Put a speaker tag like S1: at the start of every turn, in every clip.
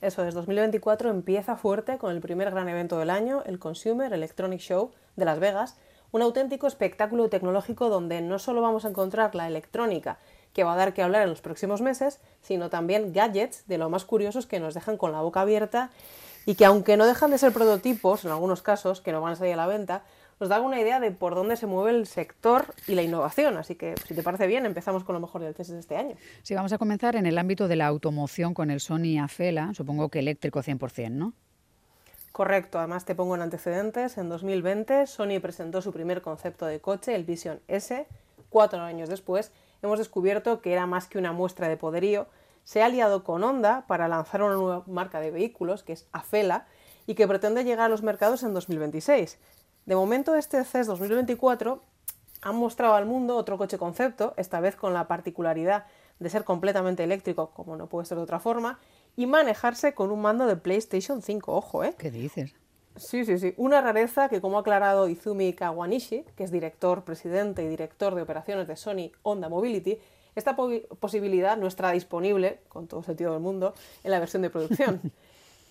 S1: Eso es, 2024 empieza fuerte con el primer gran evento del año, el Consumer Electronic Show de Las Vegas, un auténtico espectáculo tecnológico donde no solo vamos a encontrar la electrónica que va a dar que hablar en los próximos meses, sino también gadgets de lo más curiosos que nos dejan con la boca abierta y que aunque no dejan de ser prototipos en algunos casos, que no van a salir a la venta, nos da una idea de por dónde se mueve el sector y la innovación. Así que, si te parece bien, empezamos con lo mejor del CES de este año.
S2: Sí, vamos a comenzar en el ámbito de la automoción con el Sony Afela, supongo que eléctrico 100%, ¿no?
S1: Correcto, además te pongo en antecedentes. En 2020 Sony presentó su primer concepto de coche, el Vision S. Cuatro años después hemos descubierto que era más que una muestra de poderío. Se ha aliado con Honda para lanzar una nueva marca de vehículos, que es Afela, y que pretende llegar a los mercados en 2026. De momento, este CES 2024 ha mostrado al mundo otro coche concepto, esta vez con la particularidad de ser completamente eléctrico, como no puede ser de otra forma, y manejarse con un mando de PlayStation 5, ojo, ¿eh?
S2: ¿Qué dices?
S1: Sí, sí, sí. Una rareza que, como ha aclarado Izumi Kawanishi, que es director, presidente y director de operaciones de Sony Honda Mobility, esta posibilidad no estará disponible, con todo sentido del mundo, en la versión de producción.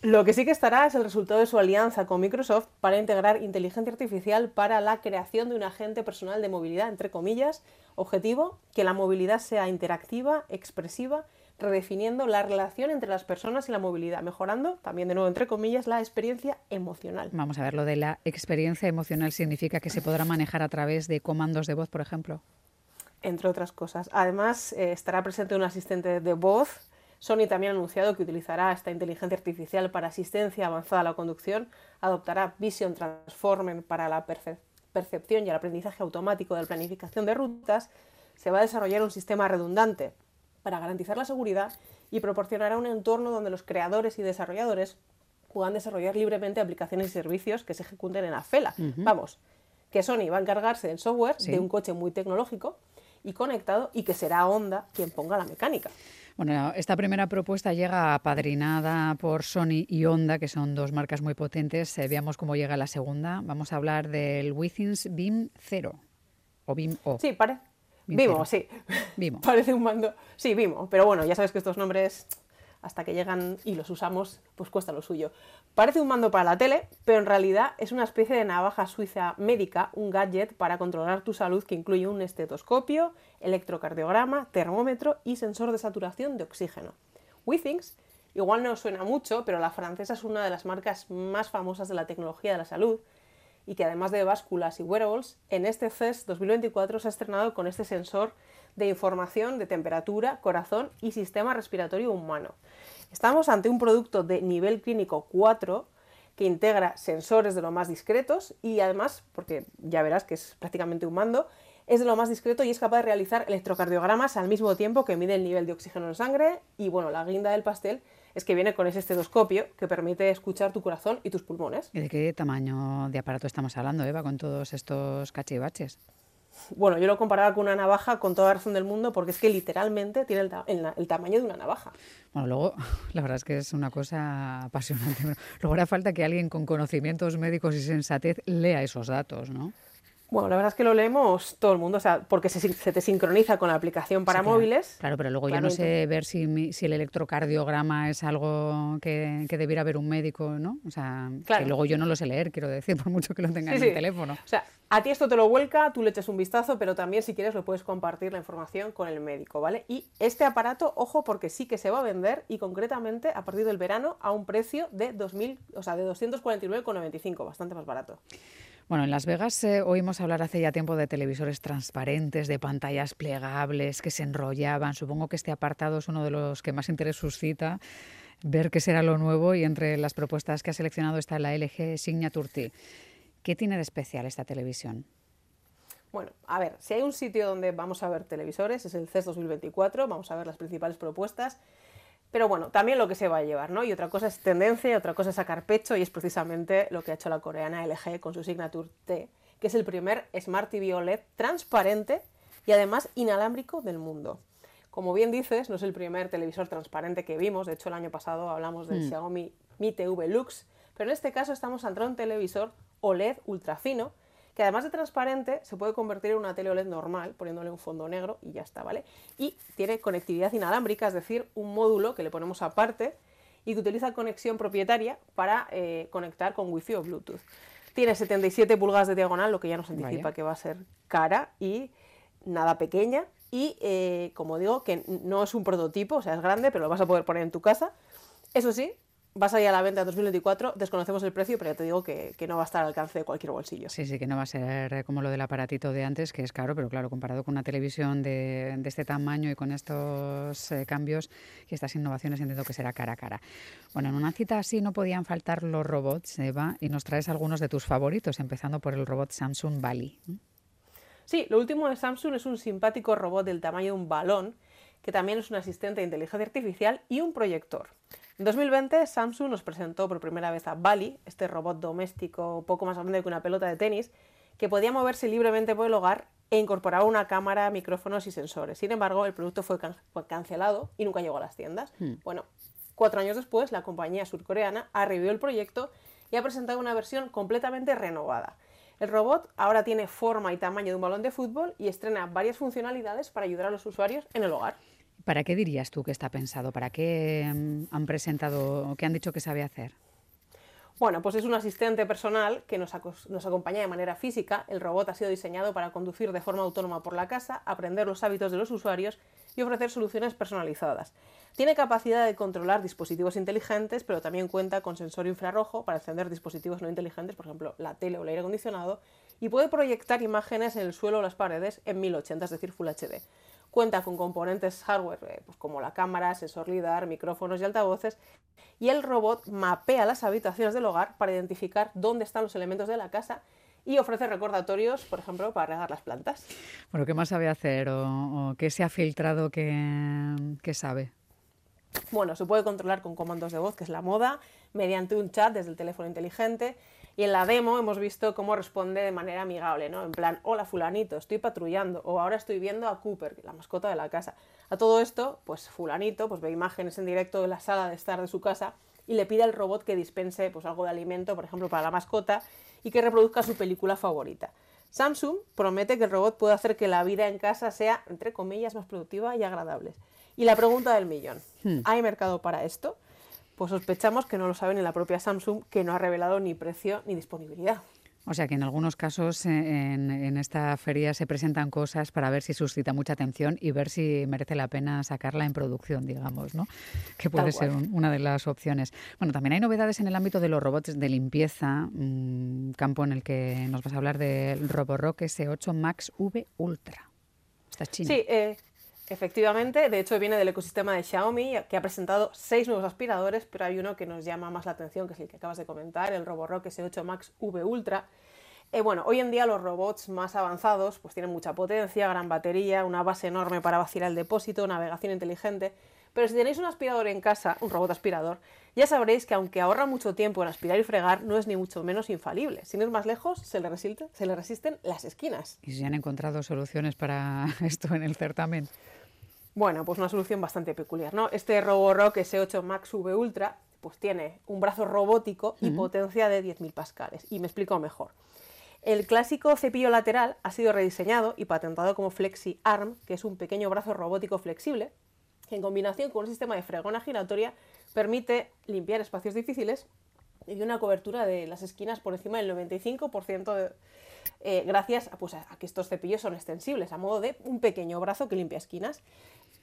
S1: Lo que sí que estará es el resultado de su alianza con Microsoft para integrar inteligencia artificial para la creación de un agente personal de movilidad, entre comillas, objetivo, que la movilidad sea interactiva, expresiva, redefiniendo la relación entre las personas y la movilidad, mejorando, también de nuevo, entre comillas, la experiencia emocional.
S2: Vamos a ver, lo de la experiencia emocional significa que se podrá manejar a través de comandos de voz, por ejemplo.
S1: Entre otras cosas. Además, eh, estará presente un asistente de voz Sony también ha anunciado que utilizará esta inteligencia artificial para asistencia avanzada a la conducción, adoptará Vision Transformer para la percepción y el aprendizaje automático de la planificación de rutas, se va a desarrollar un sistema redundante para garantizar la seguridad y proporcionará un entorno donde los creadores y desarrolladores puedan desarrollar libremente aplicaciones y servicios que se ejecuten en Afela. Vamos, que Sony va a encargarse del software de un coche muy tecnológico y conectado y que será Honda quien ponga la mecánica.
S2: Bueno, esta primera propuesta llega apadrinada por Sony y Honda, que son dos marcas muy potentes. Eh, veamos cómo llega la segunda. Vamos a hablar del Withings Beam 0 o Beam O.
S1: Sí, parece. Vimo, sí. Vimo. Parece un mando. Sí, Vimo. Pero bueno, ya sabes que estos nombres hasta que llegan y los usamos, pues cuesta lo suyo. Parece un mando para la tele, pero en realidad es una especie de navaja suiza médica, un gadget para controlar tu salud que incluye un estetoscopio, electrocardiograma, termómetro y sensor de saturación de oxígeno. Withings igual no suena mucho, pero la francesa es una de las marcas más famosas de la tecnología de la salud y que además de básculas y wearables, en este CES 2024 se ha estrenado con este sensor de información de temperatura, corazón y sistema respiratorio humano. Estamos ante un producto de nivel clínico 4 que integra sensores de lo más discretos y además, porque ya verás que es prácticamente un mando, es de lo más discreto y es capaz de realizar electrocardiogramas al mismo tiempo que mide el nivel de oxígeno en sangre y bueno, la guinda del pastel es que viene con ese estetoscopio que permite escuchar tu corazón y tus pulmones.
S2: ¿Y de qué tamaño de aparato estamos hablando, Eva, con todos estos cachivaches?
S1: Bueno, yo lo comparaba con una navaja con toda razón del mundo porque es que literalmente tiene el, tamaño de una navaja.
S2: Bueno, luego, la verdad es que es una cosa apasionante. Luego hará falta que alguien con conocimientos médicos y sensatez lea esos datos, ¿no?
S1: Bueno, la verdad es que lo leemos todo el mundo, o sea, porque se, te sincroniza con la aplicación para móviles.
S2: Claro, pero luego yo no sé ver si, el electrocardiograma es algo que, debiera ver un médico, ¿no? O sea, que luego yo no lo sé leer, quiero decir, por mucho que lo tenga en el teléfono.
S1: O sea, a ti esto te lo vuelca, tú le eches un vistazo, pero también si quieres lo puedes compartir la información con el médico, ¿vale? Y este aparato, ojo, porque sí que se va a vender y concretamente a partir del verano a un precio de 2000, o sea, de 249,95, bastante más barato.
S2: Bueno, en Las Vegas eh, oímos hablar hace ya tiempo de televisores transparentes, de pantallas plegables que se enrollaban. Supongo que este apartado es uno de los que más interés suscita ver qué será lo nuevo y entre las propuestas que ha seleccionado está la LG Signature T. ¿Qué tiene de especial esta televisión?
S1: Bueno, a ver, si hay un sitio donde vamos a ver televisores, es el CES 2024, vamos a ver las principales propuestas pero bueno, también lo que se va a llevar, ¿no? Y otra cosa es tendencia, y otra cosa es sacar pecho, y es precisamente lo que ha hecho la coreana LG con su Signature T, que es el primer Smart TV OLED transparente y además inalámbrico del mundo. Como bien dices, no es el primer televisor transparente que vimos, de hecho el año pasado hablamos del mm. Xiaomi Mi TV Lux, pero en este caso estamos ante un televisor OLED ultra fino que además de transparente se puede convertir en una tele OLED normal poniéndole un fondo negro y ya está, ¿vale? Y tiene conectividad inalámbrica, es decir, un módulo que le ponemos aparte y que utiliza conexión propietaria para eh, conectar con Wi-Fi o Bluetooth. Tiene 77 pulgadas de diagonal, lo que ya nos anticipa que va a ser cara y nada pequeña. Y eh, como digo, que no es un prototipo, o sea, es grande, pero lo vas a poder poner en tu casa. Eso sí, vas a ir a la venta en 2024, desconocemos el precio, pero ya te digo que, no va a estar al alcance de cualquier bolsillo.
S2: Sí, sí, que no va a ser eh, como lo del aparatito de antes, que es caro, pero claro, comparado con una televisión de, este tamaño y con estos eh, cambios y estas innovaciones, entiendo que será cara a cara. Bueno, en una cita así no podían faltar los robots, Eva, y nos traes algunos de tus favoritos, empezando por el robot Samsung Bali.
S1: Sí, lo último de Samsung es un simpático robot del tamaño de un balón, que también es un asistente de inteligencia artificial y un proyector. En 2020, Samsung nos presentó por primera vez a Bali, este robot doméstico poco más grande que una pelota de tenis, que podía moverse libremente por el hogar e incorporaba una cámara, micrófonos y sensores. Sin embargo, el producto fue, cancelado y nunca llegó a las tiendas. Hmm. Bueno, cuatro años después, la compañía surcoreana ha revivido el proyecto y ha presentado una versión completamente renovada. El robot ahora tiene forma y tamaño de un balón de fútbol y estrena varias funcionalidades para ayudar a los usuarios en el hogar.
S2: ¿Para qué dirías tú que está pensado? ¿Para qué mm, han presentado, qué han dicho que sabe hacer?
S1: Bueno, pues es un asistente personal que nos, nos, acompaña de manera física. El robot ha sido diseñado para conducir de forma autónoma por la casa, aprender los hábitos de los usuarios y ofrecer soluciones personalizadas. Tiene capacidad de controlar dispositivos inteligentes, pero también cuenta con sensor infrarrojo para encender dispositivos no inteligentes, por ejemplo, la tele o el aire acondicionado, y puede proyectar imágenes en el suelo o las paredes en 1080, es decir, Full HD. Cuenta con componentes hardware eh, pues como la cámara, sensor LIDAR, micrófonos y altavoces. Y el robot mapea las habitaciones del hogar para identificar dónde están los elementos de la casa y ofrece recordatorios, por ejemplo, para regar las plantas.
S2: Bueno, ¿qué más sabe hacer o, qué se ha filtrado que, que sabe?
S1: Bueno, se puede controlar con comandos de voz, que es la moda, mediante un chat desde el teléfono inteligente y en la demo hemos visto cómo responde de manera amigable, ¿no? En plan, hola fulanito, estoy patrullando, o ahora estoy viendo a Cooper, la mascota de la casa. A todo esto, pues fulanito pues ve imágenes en directo de la sala de estar de su casa y le pide al robot que dispense pues, algo de alimento, por ejemplo, para la mascota, y que reproduzca su película favorita. Samsung promete que el robot puede hacer que la vida en casa sea, entre comillas, más productiva y agradable. Y la pregunta del millón, hmm. ¿hay mercado para esto? Pues sospechamos que no lo sabe ni la propia Samsung, que no ha revelado ni precio ni disponibilidad.
S2: O sea que en algunos casos eh, en, esta feria se presentan cosas para ver si suscita mucha atención y ver si merece la pena sacarla en producción, digamos, ¿no? Que puede ser una de las opciones. Bueno, también hay novedades en el ámbito de los robots de limpieza, un campo en el que nos vas a hablar del Roborock S8 Max V Ultra.
S1: Está chino. Sí, eh, Efectivamente, de hecho viene del ecosistema de Xiaomi, que ha presentado seis nuevos aspiradores, pero hay uno que nos llama más la atención, que es el que acabas de comentar, el Roborock S8 Max V Ultra. Eh, bueno, hoy en día los robots más avanzados pues tienen mucha potencia, gran batería, una base enorme para vaciar el depósito, navegación inteligente, pero si tenéis un aspirador en casa, un robot aspirador, ya sabréis que aunque ahorra mucho tiempo en aspirar y fregar, no es ni mucho menos infalible. Sin ir más lejos, se le, se le resisten las esquinas.
S2: ¿Y si han encontrado soluciones para esto en el certamen?
S1: Bueno, pues una solución bastante peculiar, ¿no? Este Roborock S8 Max V Ultra pues tiene un brazo robótico y potencia de 10.000 pascales. Y me explico mejor. El clásico cepillo lateral ha sido rediseñado y patentado como Flexi Arm, que es un pequeño brazo robótico flexible que en combinación con un sistema de fregona giratoria permite limpiar espacios difíciles y una cobertura de las esquinas por encima del 95% eh, gracias pues, a que estos cepillos son extensibles, a modo de un pequeño brazo que limpia esquinas.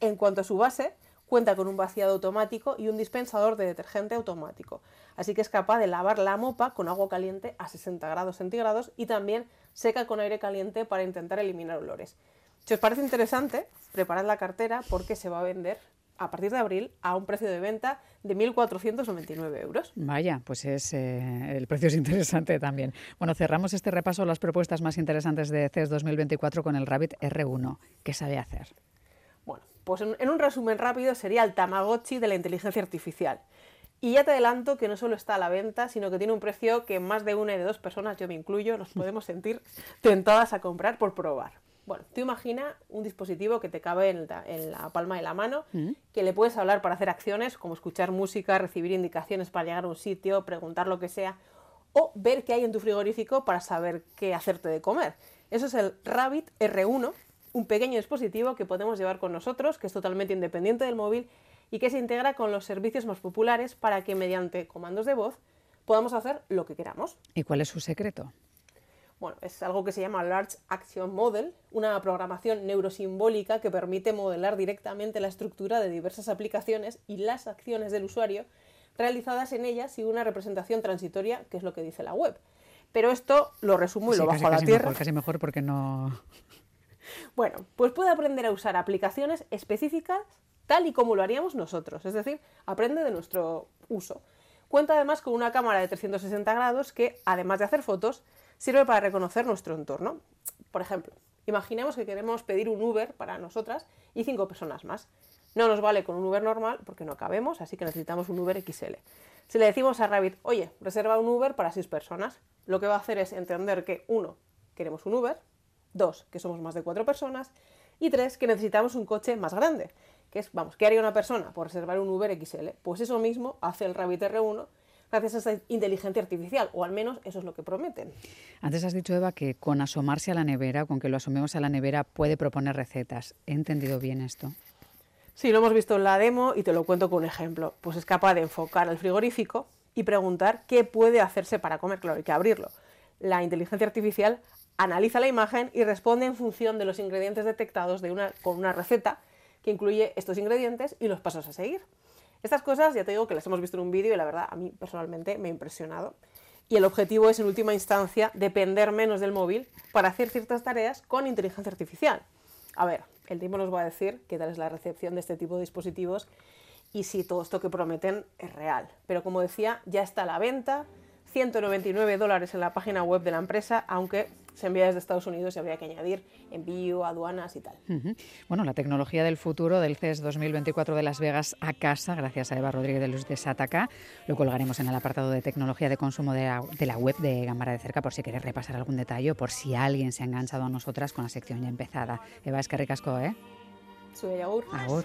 S1: En cuanto a su base, cuenta con un vaciado automático y un dispensador de detergente automático, así que es capaz de lavar la mopa con agua caliente a 60 grados centígrados y también seca con aire caliente para intentar eliminar olores. Si os parece interesante, preparad la cartera porque se va a vender a partir de abril a un precio de venta de 1.499 euros.
S2: Vaya, pues es, eh, el precio es interesante también. Bueno, cerramos este repaso las propuestas más interesantes de CES 2024 con el Rabbit R1. ¿Qué sabe hacer?
S1: Pues en, un resumen rápido sería el Tamagotchi de la inteligencia artificial. Y ya te adelanto que no solo está a la venta, sino que tiene un precio que más de una y de dos personas, yo me incluyo, nos podemos sentir tentadas a comprar por probar. Bueno, tú imagina un dispositivo que te cabe en la, palma de la mano, mm. que le puedes hablar para hacer acciones como escuchar música, recibir indicaciones para llegar a un sitio, preguntar lo que sea, o ver qué hay en tu frigorífico para saber qué hacerte de comer. Eso es el Rabbit R1, un pequeño dispositivo que podemos llevar con nosotros, que es totalmente independiente del móvil y que se integra con los servicios más populares para que mediante comandos de voz podamos hacer lo que queramos.
S2: ¿Y cuál es su secreto?
S1: Bueno, es algo que se llama Large Action Model, una programación neurosimbólica que permite modelar directamente la estructura de diversas aplicaciones y las acciones del usuario realizadas en ellas y una representación transitoria, que es lo que dice la web. Pero esto lo resumo y lo bajo a la tierra.
S2: Mejor, casi mejor porque no.
S1: Bueno, pues puede aprender a usar aplicaciones específicas tal y como lo haríamos nosotros, es decir, aprende de nuestro uso. Cuenta además con una cámara de 360 grados que, además de hacer fotos, sirve para reconocer nuestro entorno. Por ejemplo, imaginemos que queremos pedir un Uber para nosotras y cinco personas más. No nos vale con un Uber normal porque no cabemos, así que necesitamos un Uber XL. Si le decimos a Rabbit, oye, reserva un Uber para seis personas, lo que va a hacer es entender que, uno, queremos un Uber, dos, que somos más de cuatro personas, y tres, que necesitamos un coche más grande. Que es, vamos, ¿qué haría una persona por reservar un Uber XL? Pues eso mismo hace el Rabbit R1 gracias a esta inteligencia artificial, o al menos eso es lo que prometen.
S2: Antes has dicho, Eva, que con asomarse a la nevera, con que lo asomemos a la nevera, puede proponer recetas. ¿He entendido bien esto?
S1: Sí, lo hemos visto en la demo y te lo cuento con un ejemplo. Pues es capaz de enfocar al frigorífico y preguntar qué puede hacerse para comer. Claro, hay que abrirlo. La inteligencia artificial analiza la imagen y responde en función de los ingredientes detectados de una, con una receta que incluye estos ingredientes y los pasos a seguir. Estas cosas ya te digo que las hemos visto en un vídeo y la verdad a mí personalmente me ha impresionado. Y el objetivo es en última instancia depender menos del móvil para hacer ciertas tareas con inteligencia artificial. A ver, el tiempo nos va a decir qué tal es la recepción de este tipo de dispositivos y si todo esto que prometen es real. Pero como decía, ya está a la venta, 199 dólares en la página web de la empresa, aunque se envía desde Estados Unidos y habría que añadir envío, aduanas y tal.
S2: Bueno, la tecnología del futuro del CES 2024 de Las Vegas a casa, gracias a Eva Rodríguez de Luz de Sataka. Lo colgaremos en el apartado de tecnología de consumo de la, web de Gambara de Cerca por si queréis repasar algún detalle o por si alguien se ha enganchado a nosotras con la sección ya empezada. Eva, es que ricasco, ¿eh?
S1: Soy Agur.
S2: Agur.